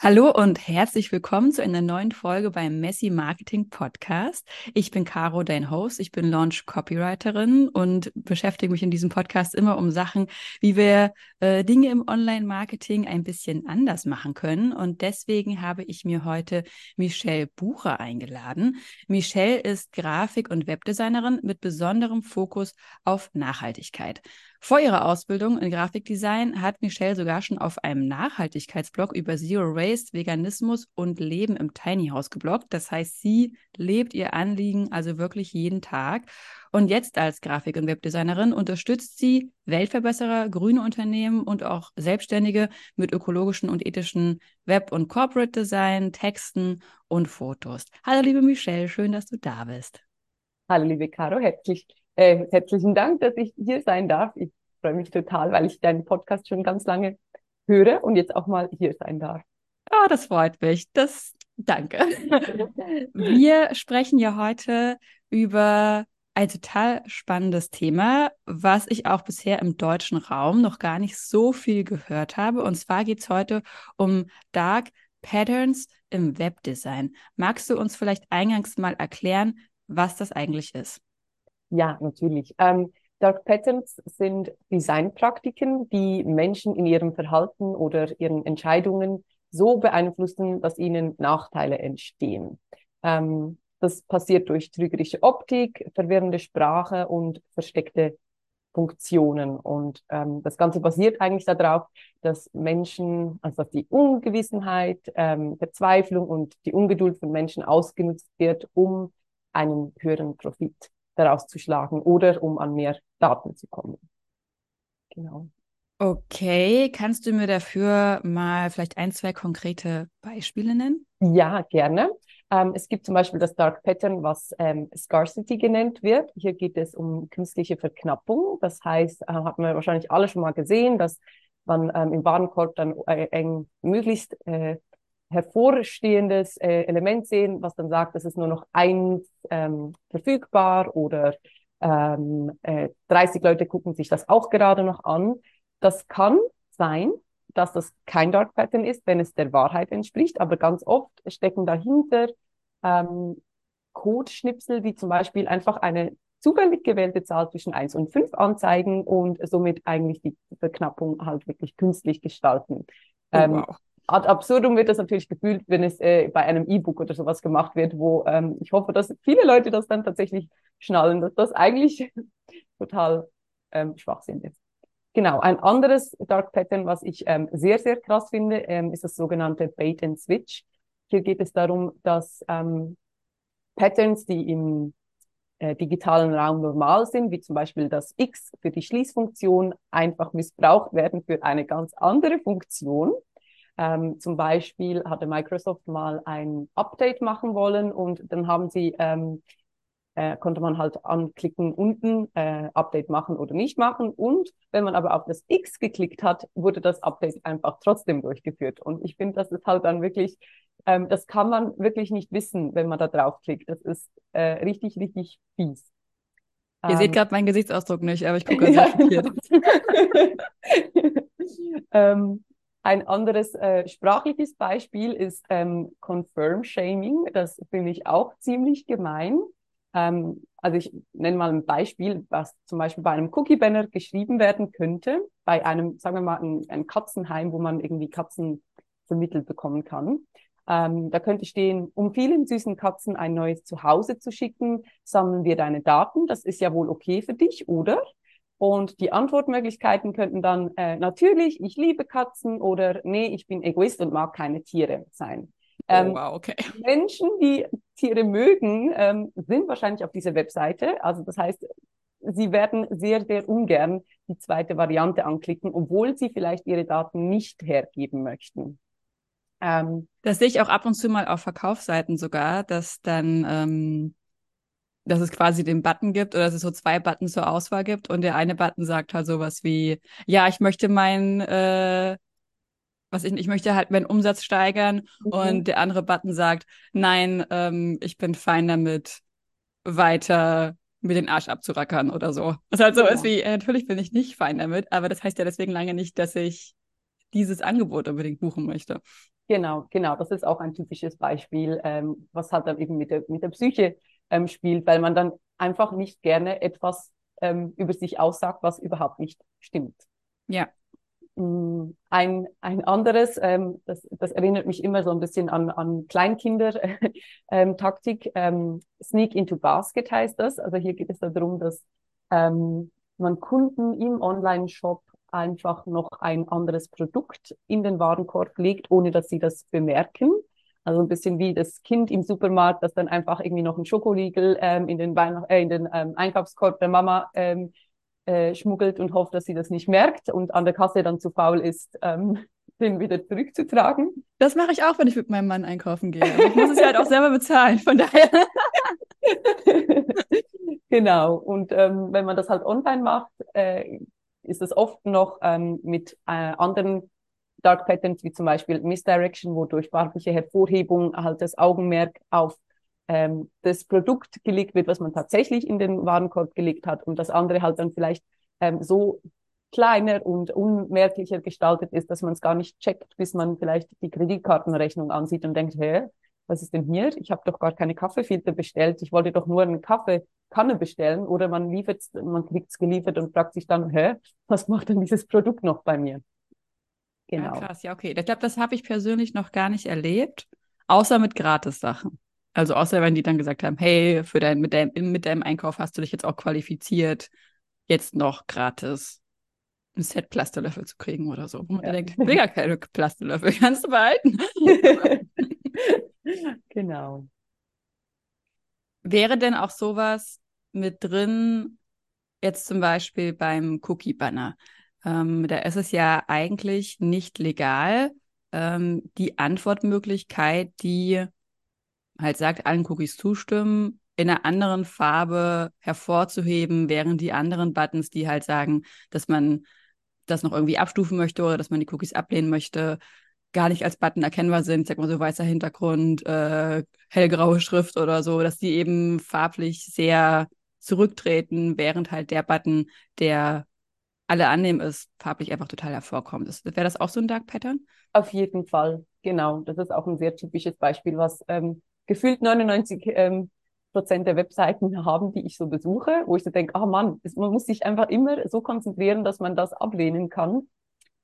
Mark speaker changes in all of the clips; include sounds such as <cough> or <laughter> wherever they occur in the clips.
Speaker 1: Hallo und herzlich willkommen zu einer neuen Folge beim Messi Marketing Podcast. Ich bin Caro, dein Host. Ich bin Launch Copywriterin und beschäftige mich in diesem Podcast immer um Sachen, wie wir äh, Dinge im Online-Marketing ein bisschen anders machen können. Und deswegen habe ich mir heute Michelle Bucher eingeladen. Michelle ist Grafik- und Webdesignerin mit besonderem Fokus auf Nachhaltigkeit. Vor ihrer Ausbildung in Grafikdesign hat Michelle sogar schon auf einem Nachhaltigkeitsblog über Zero Waste, Veganismus und Leben im Tiny House gebloggt. Das heißt, sie lebt ihr Anliegen also wirklich jeden Tag. Und jetzt als Grafik- und Webdesignerin unterstützt sie Weltverbesserer, grüne Unternehmen und auch Selbstständige mit ökologischen und ethischen Web- und Corporate Design, Texten und Fotos. Hallo, liebe Michelle, schön, dass du da bist.
Speaker 2: Hallo, liebe Caro, herzlich äh, herzlichen Dank, dass ich hier sein darf. Ich freue mich total, weil ich deinen Podcast schon ganz lange höre und jetzt auch mal hier sein darf.
Speaker 1: Oh, das freut mich. Das danke. Wir sprechen ja heute über ein total spannendes Thema, was ich auch bisher im deutschen Raum noch gar nicht so viel gehört habe. Und zwar geht es heute um Dark Patterns im Webdesign. Magst du uns vielleicht eingangs mal erklären, was das eigentlich ist?
Speaker 2: Ja, natürlich. Ähm, Dark Patterns sind Designpraktiken, die Menschen in ihrem Verhalten oder ihren Entscheidungen so beeinflussen, dass ihnen Nachteile entstehen. Ähm, das passiert durch trügerische Optik, verwirrende Sprache und versteckte Funktionen. Und ähm, das Ganze basiert eigentlich darauf, dass Menschen, also dass die Ungewissenheit, ähm, Verzweiflung und die Ungeduld von Menschen ausgenutzt wird, um einen höheren Profit daraus zu schlagen oder um an mehr Daten zu kommen.
Speaker 1: Genau. Okay, kannst du mir dafür mal vielleicht ein, zwei konkrete Beispiele nennen?
Speaker 2: Ja, gerne. Ähm, es gibt zum Beispiel das Dark Pattern, was ähm, Scarcity genannt wird. Hier geht es um künstliche Verknappung. Das heißt, äh, hat man wahrscheinlich alle schon mal gesehen, dass man ähm, im Warenkorb dann äh, eng möglichst äh, hervorstehendes äh, Element sehen, was dann sagt, es ist nur noch eins ähm, verfügbar oder ähm, äh, 30 Leute gucken sich das auch gerade noch an. Das kann sein, dass das kein Dark Pattern ist, wenn es der Wahrheit entspricht, aber ganz oft stecken dahinter ähm, Codeschnipsel, wie zum Beispiel einfach eine zufällig gewählte Zahl zwischen 1 und 5 anzeigen und somit eigentlich die Verknappung halt wirklich künstlich gestalten. Oh, ähm, wow ad absurdum wird das natürlich gefühlt, wenn es äh, bei einem E-Book oder sowas gemacht wird, wo ähm, ich hoffe, dass viele Leute das dann tatsächlich schnallen, dass das eigentlich <laughs> total ähm, Schwachsinn ist. Genau, ein anderes Dark Pattern, was ich ähm, sehr, sehr krass finde, ähm, ist das sogenannte Bait and Switch. Hier geht es darum, dass ähm, Patterns, die im äh, digitalen Raum normal sind, wie zum Beispiel das X für die Schließfunktion, einfach missbraucht werden für eine ganz andere Funktion. Ähm, zum Beispiel hatte Microsoft mal ein Update machen wollen und dann haben sie ähm, äh, konnte man halt anklicken unten äh, Update machen oder nicht machen und wenn man aber auf das X geklickt hat, wurde das Update einfach trotzdem durchgeführt und ich finde, das ist halt dann wirklich ähm, das kann man wirklich nicht wissen, wenn man da draufklickt. Das ist äh, richtig, richtig fies.
Speaker 1: Ihr ähm, seht gerade meinen Gesichtsausdruck nicht, aber ich gucke <laughs> ganz schockiert. <laughs>
Speaker 2: ähm, ein anderes äh, sprachliches Beispiel ist ähm, Confirm Shaming. Das finde ich auch ziemlich gemein. Ähm, also ich nenne mal ein Beispiel, was zum Beispiel bei einem Cookie-Banner geschrieben werden könnte, bei einem, sagen wir mal, ein Katzenheim, wo man irgendwie Katzen vermittelt bekommen kann. Ähm, da könnte stehen, um vielen süßen Katzen ein neues Zuhause zu schicken, sammeln wir deine Daten. Das ist ja wohl okay für dich, oder? Und die Antwortmöglichkeiten könnten dann äh, natürlich, ich liebe Katzen oder nee, ich bin Egoist und mag keine Tiere sein.
Speaker 1: Oh, ähm, oh, wow, okay.
Speaker 2: Menschen, die Tiere mögen, ähm, sind wahrscheinlich auf dieser Webseite. Also das heißt, sie werden sehr, sehr ungern die zweite Variante anklicken, obwohl sie vielleicht ihre Daten nicht hergeben möchten.
Speaker 1: Ähm, das sehe ich auch ab und zu mal auf Verkaufsseiten sogar, dass dann ähm, dass es quasi den Button gibt oder dass es so zwei Buttons zur Auswahl gibt und der eine Button sagt halt sowas wie, ja, ich möchte mein, äh, was ich, ich möchte halt meinen Umsatz steigern mhm. und der andere Button sagt, nein, ähm, ich bin fein damit, weiter mir den Arsch abzurackern oder so. Was halt so ja. ist wie, äh, natürlich bin ich nicht fein damit, aber das heißt ja deswegen lange nicht, dass ich dieses Angebot unbedingt buchen möchte.
Speaker 2: Genau, genau. Das ist auch ein typisches Beispiel, ähm, was halt dann eben mit der, mit der Psyche ähm, spielt, weil man dann einfach nicht gerne etwas ähm, über sich aussagt, was überhaupt nicht stimmt.
Speaker 1: Ja.
Speaker 2: Mm, ein, ein anderes, ähm, das, das erinnert mich immer so ein bisschen an, an Kleinkinder-Taktik. <laughs> Ähm, Sneak into Basket heißt das. Also hier geht es darum, dass ähm, man Kunden im Online-Shop einfach noch ein anderes Produkt in den Warenkorb legt, ohne dass sie das bemerken. Also ein bisschen wie das Kind im Supermarkt, das dann einfach irgendwie noch einen Schokoriegel ähm, in den, Weihnacht äh, in den ähm, Einkaufskorb der Mama ähm, äh, schmuggelt und hofft, dass sie das nicht merkt und an der Kasse dann zu faul ist, ähm, <laughs> den wieder zurückzutragen.
Speaker 1: Das mache ich auch, wenn ich mit meinem Mann einkaufen gehe. Aber ich muss es ja halt auch selber bezahlen, von daher. <laughs>
Speaker 2: genau. Und ähm, wenn man das halt online macht, äh, ist es oft noch ähm, mit äh, anderen Dark Patterns wie zum Beispiel Misdirection, wo durch farbliche Hervorhebung halt das Augenmerk auf ähm, das Produkt gelegt wird, was man tatsächlich in den Warenkorb gelegt hat und das andere halt dann vielleicht ähm, so kleiner und unmerklicher gestaltet ist, dass man es gar nicht checkt, bis man vielleicht die Kreditkartenrechnung ansieht und denkt, hä, was ist denn hier? Ich habe doch gar keine Kaffeefilter bestellt. Ich wollte doch nur eine Kaffeekanne bestellen. Oder man liefert man kriegt es geliefert und fragt sich dann, hä, was macht denn dieses Produkt noch bei mir?
Speaker 1: Genau. Ja, krass, ja, okay. Ich glaube, das habe ich persönlich noch gar nicht erlebt, außer mit Gratis-Sachen. Also außer wenn die dann gesagt haben, hey, für dein, mit, deinem, mit deinem Einkauf hast du dich jetzt auch qualifiziert, jetzt noch gratis ein Set Plasterlöffel zu kriegen oder so. Und ja. man denkt, ich will gar keine <laughs> Plasterlöffel, kannst du behalten. <laughs>
Speaker 2: genau.
Speaker 1: Wäre denn auch sowas mit drin, jetzt zum Beispiel beim Cookie-Banner? Ähm, da ist es ja eigentlich nicht legal, ähm, die Antwortmöglichkeit, die halt sagt, allen Cookies zustimmen, in einer anderen Farbe hervorzuheben, während die anderen Buttons, die halt sagen, dass man das noch irgendwie abstufen möchte oder dass man die Cookies ablehnen möchte, gar nicht als Button erkennbar sind, sag mal so weißer Hintergrund, äh, hellgraue Schrift oder so, dass die eben farblich sehr zurücktreten, während halt der Button, der alle annehmen, ist farblich einfach total hervorkommt. Wäre das auch so ein Dark Pattern?
Speaker 2: Auf jeden Fall, genau. Das ist auch ein sehr typisches Beispiel, was ähm, gefühlt 99 ähm, Prozent der Webseiten <laughs> haben, die ich so besuche, wo ich so denke, ah Mann, es, man muss sich einfach immer so konzentrieren, dass man das ablehnen kann.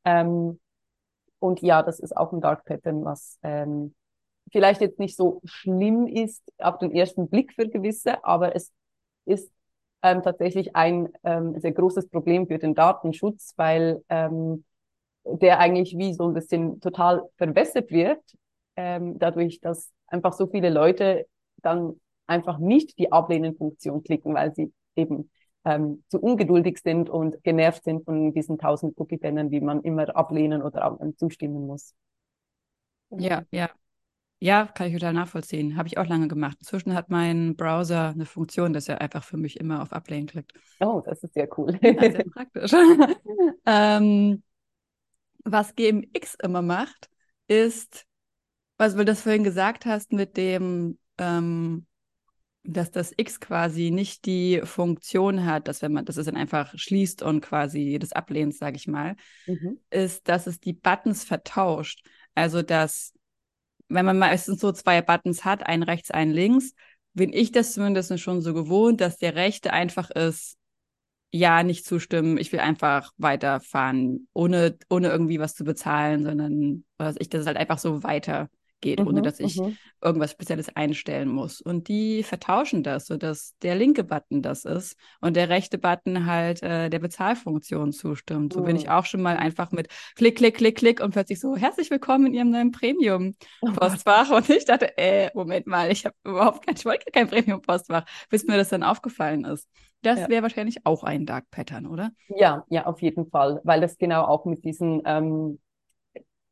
Speaker 2: Ähm, und ja, das ist auch ein Dark Pattern, was ähm, vielleicht jetzt nicht so schlimm ist auf den ersten Blick für gewisse, aber es ist ähm, tatsächlich ein ähm, sehr großes Problem für den Datenschutz, weil ähm, der eigentlich wie so ein bisschen total verwässert wird, ähm, dadurch, dass einfach so viele Leute dann einfach nicht die Ablehnen-Funktion klicken, weil sie eben ähm, zu ungeduldig sind und genervt sind von diesen tausend Cookie-Bannern, die man immer ablehnen oder zustimmen muss.
Speaker 1: Ja, ja. Ja, kann ich total nachvollziehen. Habe ich auch lange gemacht. Inzwischen hat mein Browser eine Funktion, dass er einfach für mich immer auf Ablehnen klickt.
Speaker 2: Oh, das ist sehr cool.
Speaker 1: Ja, sehr <laughs> praktisch. <laughs> ähm, was GMX immer macht, ist, was du das vorhin gesagt hast mit dem, ähm, dass das X quasi nicht die Funktion hat, dass wenn man, dass es dann einfach schließt und quasi das ablehnt, sage ich mal, mhm. ist, dass es die Buttons vertauscht. Also dass, wenn man meistens so zwei Buttons hat, einen rechts, einen links, bin ich das zumindest schon so gewohnt, dass der rechte einfach ist, ja, nicht zustimmen, ich will einfach weiterfahren, ohne, ohne irgendwie was zu bezahlen, sondern was ich, das halt einfach so weiter geht, mhm, ohne dass ich mhm. irgendwas Spezielles einstellen muss. Und die vertauschen das, sodass der linke Button das ist und der rechte Button halt äh, der Bezahlfunktion zustimmt. So mhm. bin ich oh. auch schon mal einfach mit Klick, Klick, Klick, Klick und plötzlich so, herzlich willkommen in Ihrem neuen Premium-Postfach. Oh und ich dachte, äh, Moment mal, ich habe überhaupt kein, ich wollte kein Premium-Postfach, bis mir das dann aufgefallen ist. Das ja. wäre wahrscheinlich auch ein Dark Pattern, oder?
Speaker 2: Ja, ja, auf jeden Fall, weil das genau auch mit diesen ähm,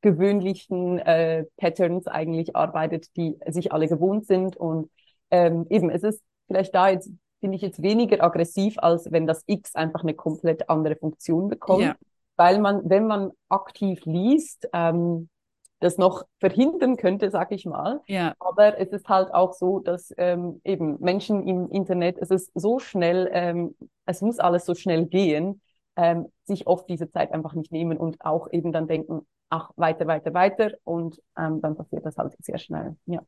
Speaker 2: gewöhnlichen äh, Patterns eigentlich arbeitet, die sich alle gewohnt sind. Und ähm, eben, es ist vielleicht da jetzt, finde ich jetzt weniger aggressiv, als wenn das X einfach eine komplett andere Funktion bekommt. Ja. Weil man, wenn man aktiv liest, ähm, das noch verhindern könnte, sag ich mal.
Speaker 1: Ja.
Speaker 2: Aber es ist halt auch so, dass ähm, eben Menschen im Internet, es ist so schnell, ähm, es muss alles so schnell gehen, ähm, sich oft diese Zeit einfach nicht nehmen und auch eben dann denken, ach, weiter, weiter, weiter und ähm, dann passiert das halt sehr schnell. Ja.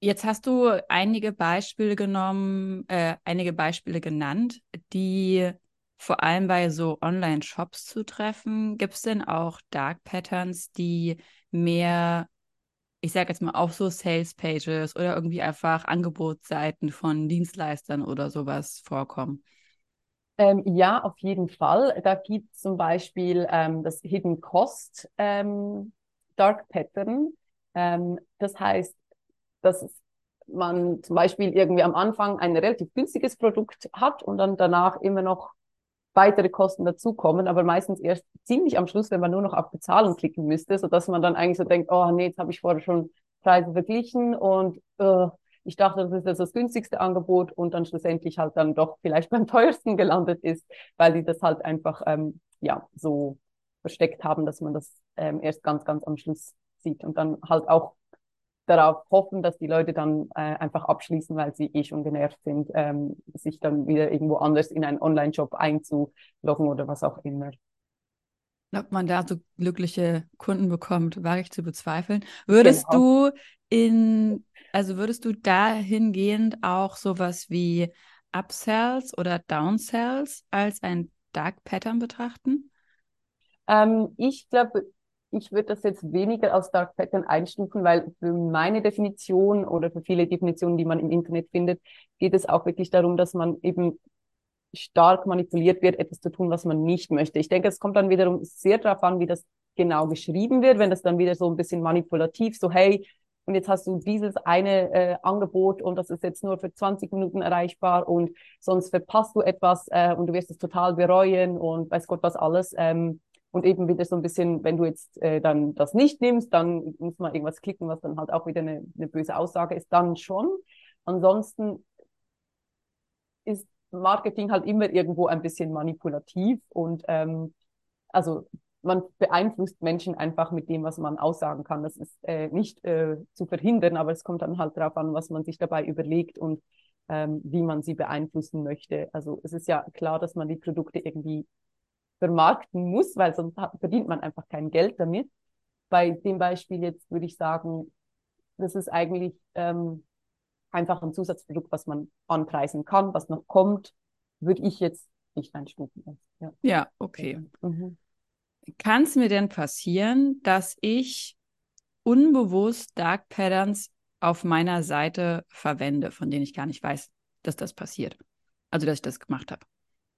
Speaker 1: Jetzt hast du einige Beispiele genommen, äh, einige Beispiele genannt, die vor allem bei so Online-Shops zu treffen. Gibt es denn auch Dark Patterns, die mehr, ich sage jetzt mal, auf so Sales-Pages oder irgendwie einfach Angebotsseiten von Dienstleistern oder sowas vorkommen?
Speaker 2: Ähm, ja, auf jeden Fall. Da gibt es zum Beispiel ähm, das Hidden Cost ähm, Dark Pattern. Ähm, das heißt, dass man zum Beispiel irgendwie am Anfang ein relativ günstiges Produkt hat und dann danach immer noch weitere Kosten dazukommen, aber meistens erst ziemlich am Schluss, wenn man nur noch auf Bezahlung klicken müsste, so dass man dann eigentlich so denkt, oh nee, jetzt habe ich vorher schon Preise verglichen und äh, ich dachte, das ist das, das günstigste Angebot und dann schlussendlich halt dann doch vielleicht <laughs> beim teuersten gelandet ist, weil die das halt einfach ähm, ja so versteckt haben, dass man das ähm, erst ganz, ganz am Schluss sieht und dann halt auch darauf hoffen, dass die Leute dann äh, einfach abschließen, weil sie eh schon genervt sind, ähm, sich dann wieder irgendwo anders in einen Online-Shop einzuloggen oder was auch immer.
Speaker 1: Ob man da so glückliche Kunden bekommt, wage ich zu bezweifeln. Würdest genau. du in, also würdest du dahingehend auch sowas wie Upsells oder Downsells als ein Dark Pattern betrachten?
Speaker 2: Ähm, ich glaube, ich würde das jetzt weniger als Dark Pattern einstufen, weil für meine Definition oder für viele Definitionen, die man im Internet findet, geht es auch wirklich darum, dass man eben stark manipuliert wird, etwas zu tun, was man nicht möchte. Ich denke, es kommt dann wiederum sehr darauf an, wie das genau geschrieben wird, wenn das dann wieder so ein bisschen manipulativ, so hey, und jetzt hast du dieses eine äh, Angebot und das ist jetzt nur für 20 Minuten erreichbar und sonst verpasst du etwas äh, und du wirst es total bereuen und weiß Gott was alles. Ähm, und eben wieder so ein bisschen, wenn du jetzt äh, dann das nicht nimmst, dann muss man irgendwas klicken, was dann halt auch wieder eine, eine böse Aussage ist, dann schon. Ansonsten ist Marketing halt immer irgendwo ein bisschen manipulativ und ähm, also man beeinflusst Menschen einfach mit dem, was man aussagen kann. Das ist äh, nicht äh, zu verhindern, aber es kommt dann halt darauf an, was man sich dabei überlegt und ähm, wie man sie beeinflussen möchte. Also es ist ja klar, dass man die Produkte irgendwie vermarkten muss, weil sonst verdient man einfach kein Geld damit. Bei dem Beispiel jetzt würde ich sagen, das ist eigentlich ähm, einfach ein Zusatzprodukt, was man anpreisen kann, was noch kommt, würde ich jetzt nicht einstufen.
Speaker 1: Ja, ja okay. Mhm. Kann es mir denn passieren, dass ich unbewusst Dark Patterns auf meiner Seite verwende, von denen ich gar nicht weiß, dass das passiert? Also, dass ich das gemacht habe?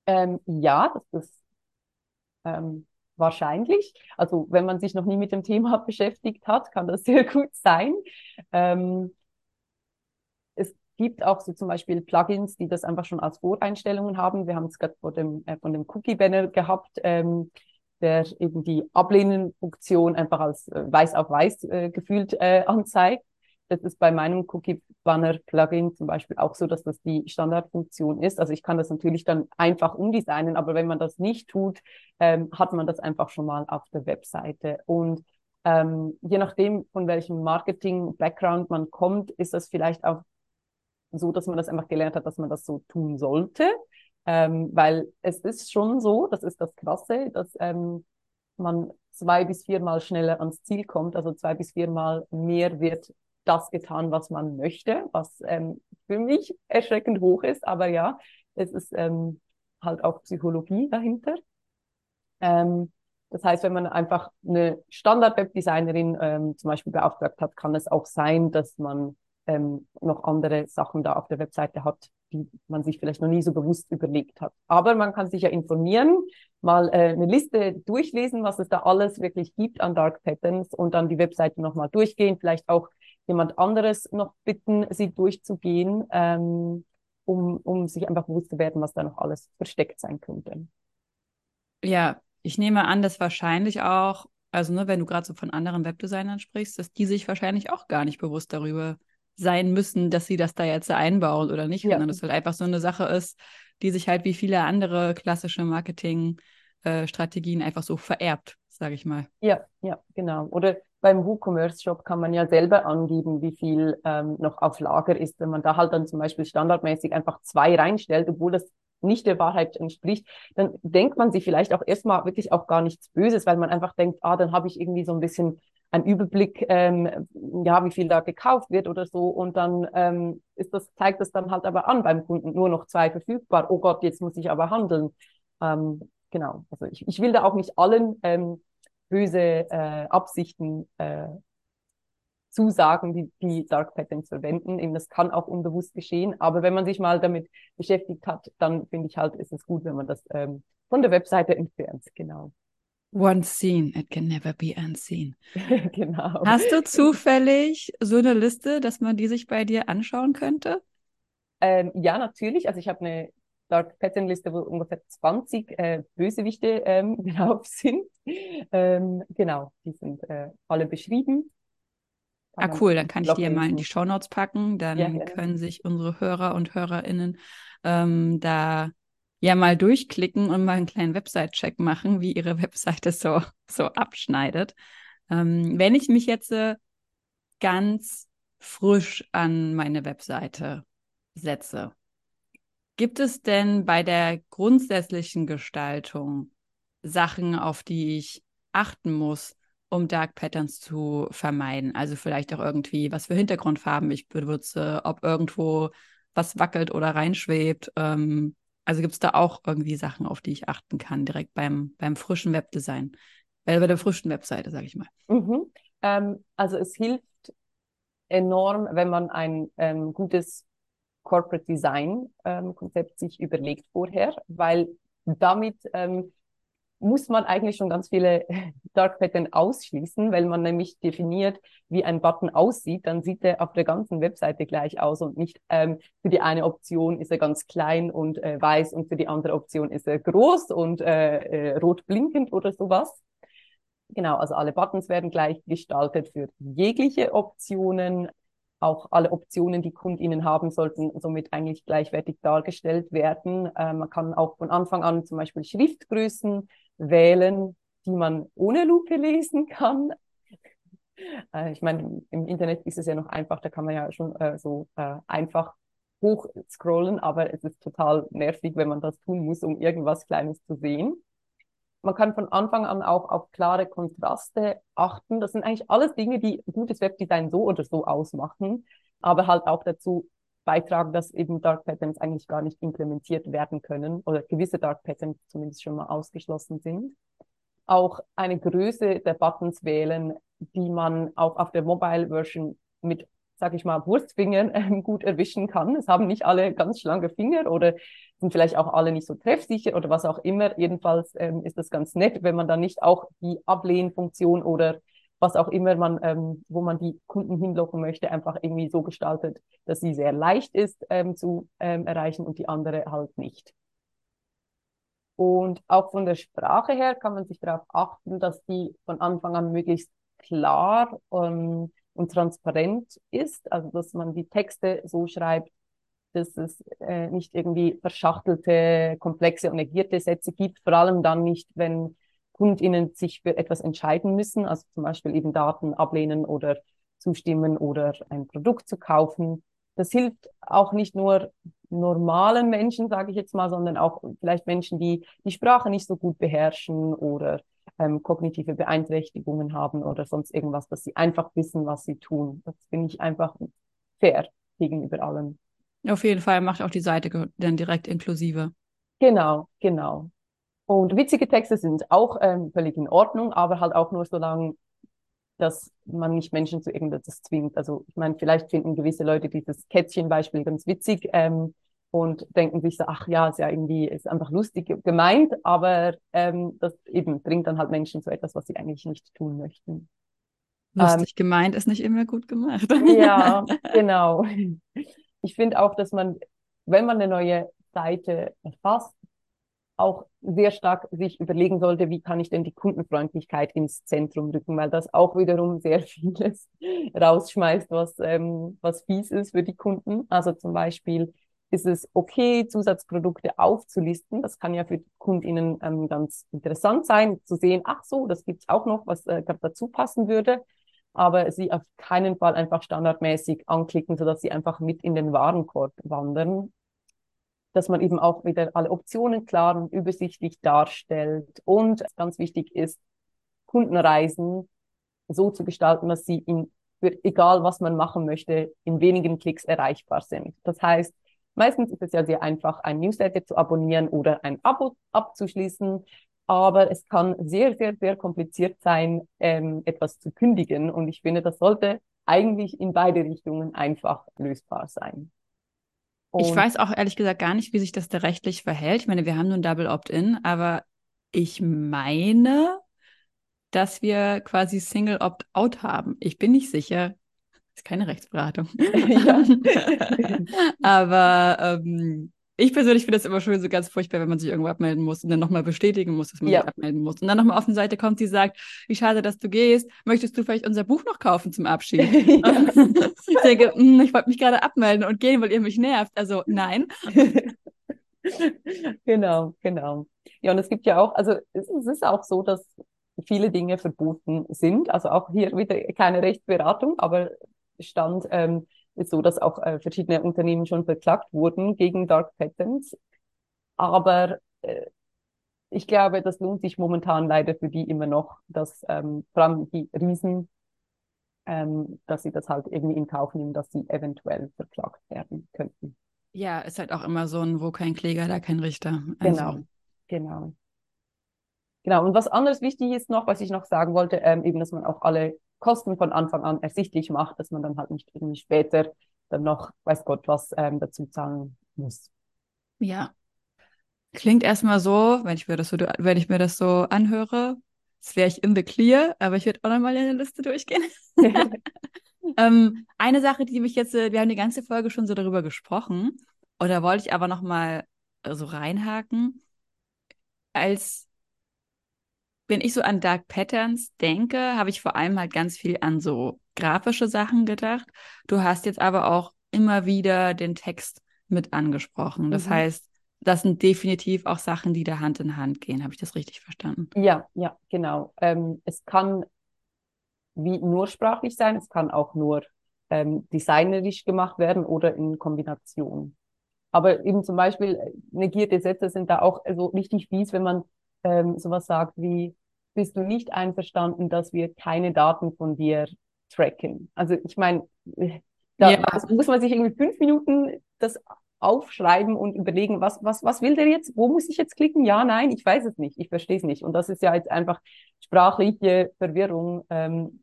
Speaker 2: Ähm, ja, das ist ähm, wahrscheinlich. Also wenn man sich noch nie mit dem Thema <laughs> beschäftigt hat, kann das sehr <laughs> gut sein. Ähm, es gibt auch so zum Beispiel Plugins, die das einfach schon als Voreinstellungen haben. Wir haben es gerade äh, von dem Cookie-Banner gehabt, ähm, der eben die Ablehnen-Funktion einfach als äh, weiß auf weiß äh, gefühlt äh, <laughs> anzeigt. Das ist bei meinem Cookie Banner Plugin zum Beispiel auch so, dass das die Standardfunktion ist. Also ich kann das natürlich dann einfach umdesignen, aber wenn man das nicht tut, ähm, hat man das einfach schon mal auf der Webseite. Und ähm, je nachdem, von welchem Marketing-Background man kommt, ist das vielleicht auch so, dass man das einfach gelernt hat, dass man das so tun sollte. Ähm, weil es ist schon so, das ist das Krasse, dass ähm, man zwei bis viermal schneller ans Ziel kommt, also zwei bis viermal mehr wird das getan, was man möchte, was ähm, für mich erschreckend hoch ist. Aber ja, es ist ähm, halt auch Psychologie dahinter. Ähm, das heißt, wenn man einfach eine Standard-Webdesignerin ähm, zum Beispiel beauftragt hat, kann es auch sein, dass man ähm, noch andere Sachen da auf der Webseite hat, die man sich vielleicht noch nie so bewusst überlegt hat. Aber man kann sich ja informieren, mal äh, eine Liste durchlesen, was es da alles wirklich gibt an Dark Patterns und dann die Webseite nochmal durchgehen, vielleicht auch jemand anderes noch bitten, sie durchzugehen, ähm, um, um sich einfach bewusst zu werden, was da noch alles versteckt sein könnte.
Speaker 1: Ja, ich nehme an, dass wahrscheinlich auch, also ne, wenn du gerade so von anderen Webdesignern sprichst, dass die sich wahrscheinlich auch gar nicht bewusst darüber sein müssen, dass sie das da jetzt einbauen oder nicht, ja. sondern es halt einfach so eine Sache ist, die sich halt wie viele andere klassische Marketingstrategien äh, einfach so vererbt, sage ich mal.
Speaker 2: Ja, ja, genau. Oder beim WooCommerce-Shop kann man ja selber angeben, wie viel ähm, noch auf Lager ist. Wenn man da halt dann zum Beispiel standardmäßig einfach zwei reinstellt, obwohl das nicht der Wahrheit entspricht, dann denkt man sich vielleicht auch erstmal wirklich auch gar nichts Böses, weil man einfach denkt, ah, dann habe ich irgendwie so ein bisschen einen Überblick, ähm, ja, wie viel da gekauft wird oder so. Und dann ähm, ist das, zeigt das dann halt aber an beim Kunden, nur noch zwei verfügbar. Oh Gott, jetzt muss ich aber handeln. Ähm, genau. Also ich, ich will da auch nicht allen ähm, böse äh, Absichten äh, zusagen, die, die Dark Patterns verwenden. Eben, das kann auch unbewusst geschehen. Aber wenn man sich mal damit beschäftigt hat, dann finde ich halt, ist es gut, wenn man das ähm, von der Webseite entfernt. Genau.
Speaker 1: One seen, it can never be unseen. <laughs>
Speaker 2: genau.
Speaker 1: Hast du zufällig so eine Liste, dass man die sich bei dir anschauen könnte?
Speaker 2: Ähm, ja, natürlich. Also ich habe eine Dark Pattern Liste, wo ungefähr 20 äh, Bösewichte ähm, <laughs> drauf sind. Ähm, genau, die sind äh, alle beschrieben.
Speaker 1: Kann ah, cool, dann kann ich die ja mal in die Show Notes packen. Dann ja, können sich unsere Hörer und Hörerinnen ähm, da ja mal durchklicken und mal einen kleinen Website-Check machen, wie ihre Webseite so, so abschneidet. Ähm, wenn ich mich jetzt äh, ganz frisch an meine Webseite setze, gibt es denn bei der grundsätzlichen Gestaltung Sachen, auf die ich achten muss, um Dark Patterns zu vermeiden? Also vielleicht auch irgendwie, was für Hintergrundfarben ich benutze, ob irgendwo was wackelt oder reinschwebt. Ähm, also gibt es da auch irgendwie Sachen, auf die ich achten kann, direkt beim, beim frischen Webdesign, äh, bei der frischen Webseite, sage ich mal.
Speaker 2: Mhm. Ähm, also es hilft enorm, wenn man ein ähm, gutes Corporate Design ähm, Konzept sich überlegt vorher, weil damit ähm, muss man eigentlich schon ganz viele <laughs> Dark Pattern ausschließen, weil man nämlich definiert, wie ein Button aussieht, dann sieht er auf der ganzen Webseite gleich aus und nicht ähm, für die eine Option ist er ganz klein und äh, weiß und für die andere Option ist er groß und äh, äh, rot blinkend oder sowas. Genau, also alle Buttons werden gleich gestaltet für jegliche Optionen. Auch alle Optionen, die KundInnen haben, sollten somit eigentlich gleichwertig dargestellt werden. Äh, man kann auch von Anfang an zum Beispiel Schriftgrößen wählen, die man ohne Lupe lesen kann. Äh, ich meine, im Internet ist es ja noch einfach, da kann man ja schon äh, so äh, einfach hoch scrollen, aber es ist total nervig, wenn man das tun muss, um irgendwas Kleines zu sehen. Man kann von Anfang an auch auf klare Kontraste achten. Das sind eigentlich alles Dinge, die gutes Webdesign so oder so ausmachen, aber halt auch dazu beitragen, dass eben Dark Patterns eigentlich gar nicht implementiert werden können oder gewisse Dark Patterns zumindest schon mal ausgeschlossen sind. Auch eine Größe der Buttons wählen, die man auch auf der Mobile Version mit, sag ich mal, Wurstfingern <laughs> äh, gut erwischen kann. Es haben nicht alle ganz schlanke Finger oder sind vielleicht auch alle nicht so treffsicher oder was auch immer. Jedenfalls ähm, ist das ganz nett, wenn man dann nicht auch die Ablehnfunktion oder was auch immer man, ähm, wo man die Kunden hinlocken möchte, einfach irgendwie so gestaltet, dass sie sehr leicht ist ähm, zu ähm, erreichen und die andere halt nicht. Und auch von der Sprache her kann man sich darauf achten, dass die von Anfang an möglichst klar ähm, und transparent ist, also dass man die Texte so schreibt, dass es äh, nicht irgendwie verschachtelte, komplexe und negierte Sätze gibt, vor allem dann nicht, wenn KundInnen sich für etwas entscheiden müssen, also zum Beispiel eben Daten ablehnen oder zustimmen oder ein Produkt zu kaufen. Das hilft auch nicht nur normalen Menschen, sage ich jetzt mal, sondern auch vielleicht Menschen, die die Sprache nicht so gut beherrschen oder ähm, kognitive Beeinträchtigungen haben oder sonst irgendwas, dass sie einfach wissen, was sie tun. Das finde ich einfach fair gegenüber allen.
Speaker 1: Auf jeden Fall macht auch die Seite dann direkt inklusive.
Speaker 2: Genau, genau. Und witzige Texte sind auch ähm, völlig in Ordnung, aber halt auch nur so lange, dass man nicht Menschen zu irgendetwas zwingt. Also ich meine, vielleicht finden gewisse Leute dieses Kätzchen-Beispiel ganz witzig ähm, und denken sich so, ach ja, ist ja irgendwie, ist einfach lustig gemeint, aber ähm, das eben bringt dann halt Menschen zu etwas, was sie eigentlich nicht tun möchten.
Speaker 1: Lustig ähm, gemeint ist nicht immer gut gemacht.
Speaker 2: ja, <laughs> genau. Ich finde auch, dass man, wenn man eine neue Seite erfasst, auch sehr stark sich überlegen sollte, wie kann ich denn die Kundenfreundlichkeit ins Zentrum rücken, weil das auch wiederum sehr <laughs> vieles rausschmeißt, was, ähm, was fies ist für die Kunden. Also zum Beispiel ist es okay, Zusatzprodukte aufzulisten. Das kann ja für KundInnen ähm, ganz interessant sein, zu sehen, ach so, das gibt's auch noch, was äh, dazu passen würde. Aber sie auf keinen Fall einfach standardmäßig anklicken, sodass sie einfach mit in den Warenkorb wandern. Dass man eben auch wieder alle Optionen klar und übersichtlich darstellt. Und ganz wichtig ist, Kundenreisen so zu gestalten, dass sie in, egal was man machen möchte, in wenigen Klicks erreichbar sind. Das heißt, meistens ist es ja sehr einfach, ein Newsletter zu abonnieren oder ein Abo abzuschließen. Aber es kann sehr, sehr, sehr kompliziert sein, ähm, etwas zu kündigen. Und ich finde, das sollte eigentlich in beide Richtungen einfach lösbar sein.
Speaker 1: Und ich weiß auch ehrlich gesagt gar nicht, wie sich das da rechtlich verhält. Ich meine, wir haben nur ein Double Opt-in, aber ich meine, dass wir quasi Single Opt-out haben. Ich bin nicht sicher. Das ist keine Rechtsberatung. <laughs> <laughs> aber ähm, ich persönlich finde das immer schon so ganz furchtbar, wenn man sich irgendwo abmelden muss und dann nochmal bestätigen muss, dass man ja. sich abmelden muss. Und dann nochmal auf eine Seite kommt, die sagt, wie schade, dass du gehst. Möchtest du vielleicht unser Buch noch kaufen zum Abschied? <laughs> ich denke, hm, ich wollte mich gerade abmelden und gehen, weil ihr mich nervt. Also nein. <laughs>
Speaker 2: genau, genau. Ja, und es gibt ja auch, also es ist auch so, dass viele Dinge verboten sind. Also auch hier wieder keine Rechtsberatung, aber Stand ähm, ist so, dass auch äh, verschiedene Unternehmen schon verklagt wurden gegen Dark Patterns. Aber äh, ich glaube, das lohnt sich momentan leider für die immer noch, dass ähm, vor allem die Riesen, ähm, dass sie das halt irgendwie in Kauf nehmen, dass sie eventuell verklagt werden könnten.
Speaker 1: Ja, ist halt auch immer so ein, wo kein Kläger, da kein Richter. Also.
Speaker 2: Genau, genau. Genau, und was anderes wichtig ist noch, was ich noch sagen wollte, ähm, eben, dass man auch alle Kosten von Anfang an ersichtlich macht, dass man dann halt nicht irgendwie später dann noch, weiß Gott, was ähm, dazu zahlen muss.
Speaker 1: Ja. Klingt erstmal so, wenn ich mir das so, wenn ich mir das so anhöre, als wäre ich in the clear, aber ich würde auch nochmal in der Liste durchgehen. <laughs> ähm, eine Sache, die mich jetzt, äh, wir haben die ganze Folge schon so darüber gesprochen, oder wollte ich aber nochmal so reinhaken, als wenn ich so an Dark Patterns denke, habe ich vor allem halt ganz viel an so grafische Sachen gedacht. Du hast jetzt aber auch immer wieder den Text mit angesprochen. Das mhm. heißt, das sind definitiv auch Sachen, die da Hand in Hand gehen. Habe ich das richtig verstanden?
Speaker 2: Ja, ja, genau. Ähm, es kann wie nur sprachlich sein, es kann auch nur ähm, designerisch gemacht werden oder in Kombination. Aber eben zum Beispiel äh, negierte Sätze sind da auch so also richtig fies, wenn man ähm, sowas sagt wie, bist du nicht einverstanden, dass wir keine Daten von dir tracken? Also ich meine, da ja. muss man sich irgendwie fünf Minuten das aufschreiben und überlegen, was, was, was will der jetzt? Wo muss ich jetzt klicken? Ja, nein, ich weiß es nicht, ich verstehe es nicht. Und das ist ja jetzt einfach sprachliche Verwirrung, ähm,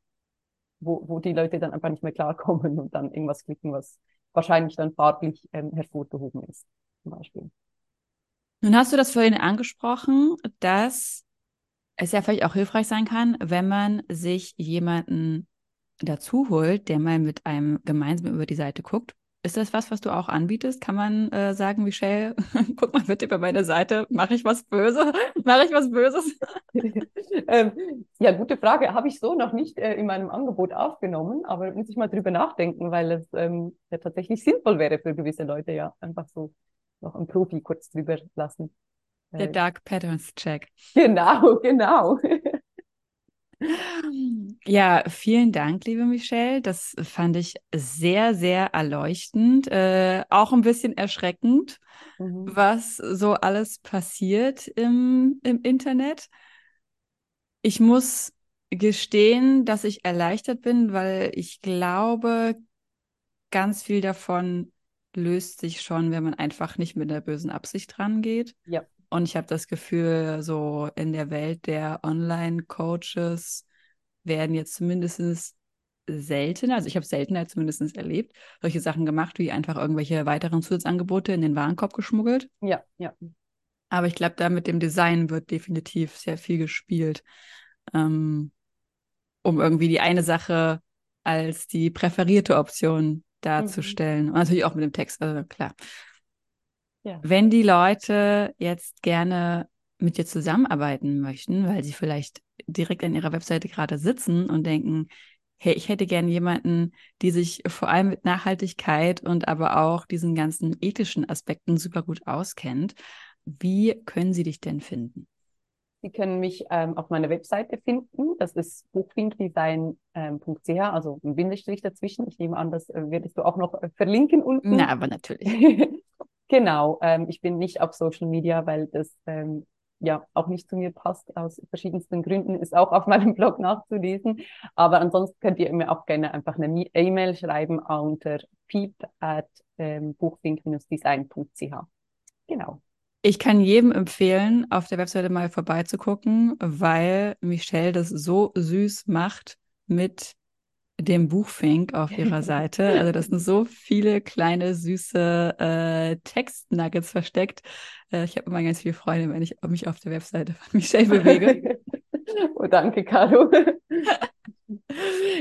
Speaker 2: wo, wo die Leute dann einfach nicht mehr klarkommen und dann irgendwas klicken, was wahrscheinlich dann farblich ähm, hervorgehoben ist, zum Beispiel.
Speaker 1: Nun hast du das vorhin angesprochen, dass es ja vielleicht auch hilfreich sein kann, wenn man sich jemanden dazu holt, der mal mit einem gemeinsam über die Seite guckt. Ist das was, was du auch anbietest? Kann man äh, sagen, Michelle, <laughs> guck mal bitte bei meiner Seite, mache <laughs> ich was Böses? mache ich was <laughs> Böses?
Speaker 2: ähm, ja, gute Frage. Habe ich so noch nicht äh, in meinem Angebot aufgenommen, aber muss ich mal drüber nachdenken, weil es ähm, ja tatsächlich sinnvoll wäre für gewisse Leute, ja, einfach so noch einen Profi kurz drüber lassen.
Speaker 1: Der Dark Patterns Check. <laughs>
Speaker 2: Genau, genau. <laughs>
Speaker 1: Ja, vielen Dank, liebe Michelle. Das fand ich sehr, sehr erleuchtend, äh, auch ein bisschen erschreckend, mhm. was so alles passiert im, im Internet. Ich muss gestehen, dass ich erleichtert bin, weil ich glaube, ganz viel davon löst sich schon, wenn man einfach nicht mit einer bösen Absicht rangeht.
Speaker 2: Ja.
Speaker 1: Und ich habe das Gefühl, so in der Welt der Online-Coaches werden jetzt zumindest seltener, also ich habe seltener zumindest erlebt, solche Sachen gemacht, wie einfach irgendwelche weiteren Zusatzangebote in den Warenkorb geschmuggelt.
Speaker 2: Ja, ja.
Speaker 1: Aber ich glaube, da mit dem Design wird definitiv sehr viel gespielt, ähm, um irgendwie die eine Sache als die präferierte Option darzustellen. Mhm. Und natürlich auch mit dem Text, also klar. Ja. Wenn die Leute jetzt gerne mit dir zusammenarbeiten möchten, weil sie vielleicht direkt an ihrer Webseite gerade sitzen und denken, hey, ich hätte gerne jemanden, die sich vor allem mit Nachhaltigkeit und aber auch diesen ganzen ethischen Aspekten super gut auskennt. Wie können sie dich denn finden?
Speaker 2: Sie können mich ähm, auf meiner Webseite finden. Das ist buchwinddesign.ch, also ein Bindestrich dazwischen. Ich nehme an, das äh, würdest du auch noch äh, verlinken unten.
Speaker 1: Na, aber natürlich. <laughs>
Speaker 2: Genau, ähm, ich bin nicht auf Social Media, weil das ähm, ja auch nicht zu mir passt, aus verschiedensten Gründen, ist auch auf <laughs> meinem Blog nachzulesen. Aber ansonsten könnt ihr mir auch gerne einfach eine E-Mail schreiben unter peep at ähm, buchfink-design.ch. Genau.
Speaker 1: Ich kann jedem empfehlen, auf der Webseite mal vorbeizugucken, weil Michelle das so süß macht mit dem Buchfink auf ihrer Seite. Also das sind so viele kleine süße äh, Textnuggets versteckt. Äh, ich habe immer ganz viel Freude, wenn ich mich auf der Webseite von Michelle bewege. <laughs>
Speaker 2: oh, danke, Caro.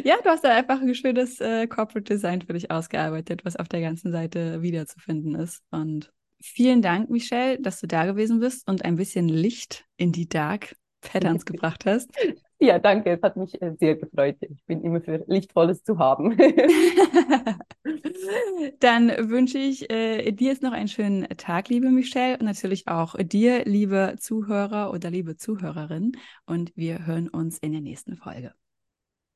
Speaker 1: ja, du hast da einfach ein schönes äh, Corporate Design für dich ausgearbeitet, was auf der ganzen Seite wiederzufinden ist. Und vielen Dank, Michelle, dass du da gewesen bist und ein bisschen Licht in die Dark Patterns <laughs> gebracht hast.
Speaker 2: Ja, danke. Es hat mich äh, sehr gefreut. Ich bin immer für Lichtvolles zu haben. <laughs>
Speaker 1: Dann wünsche ich äh, dir jetzt noch einen schönen Tag, liebe Michelle, und natürlich auch dir, liebe Zuhörer oder liebe Zuhörerin. Und wir hören uns in der nächsten Folge.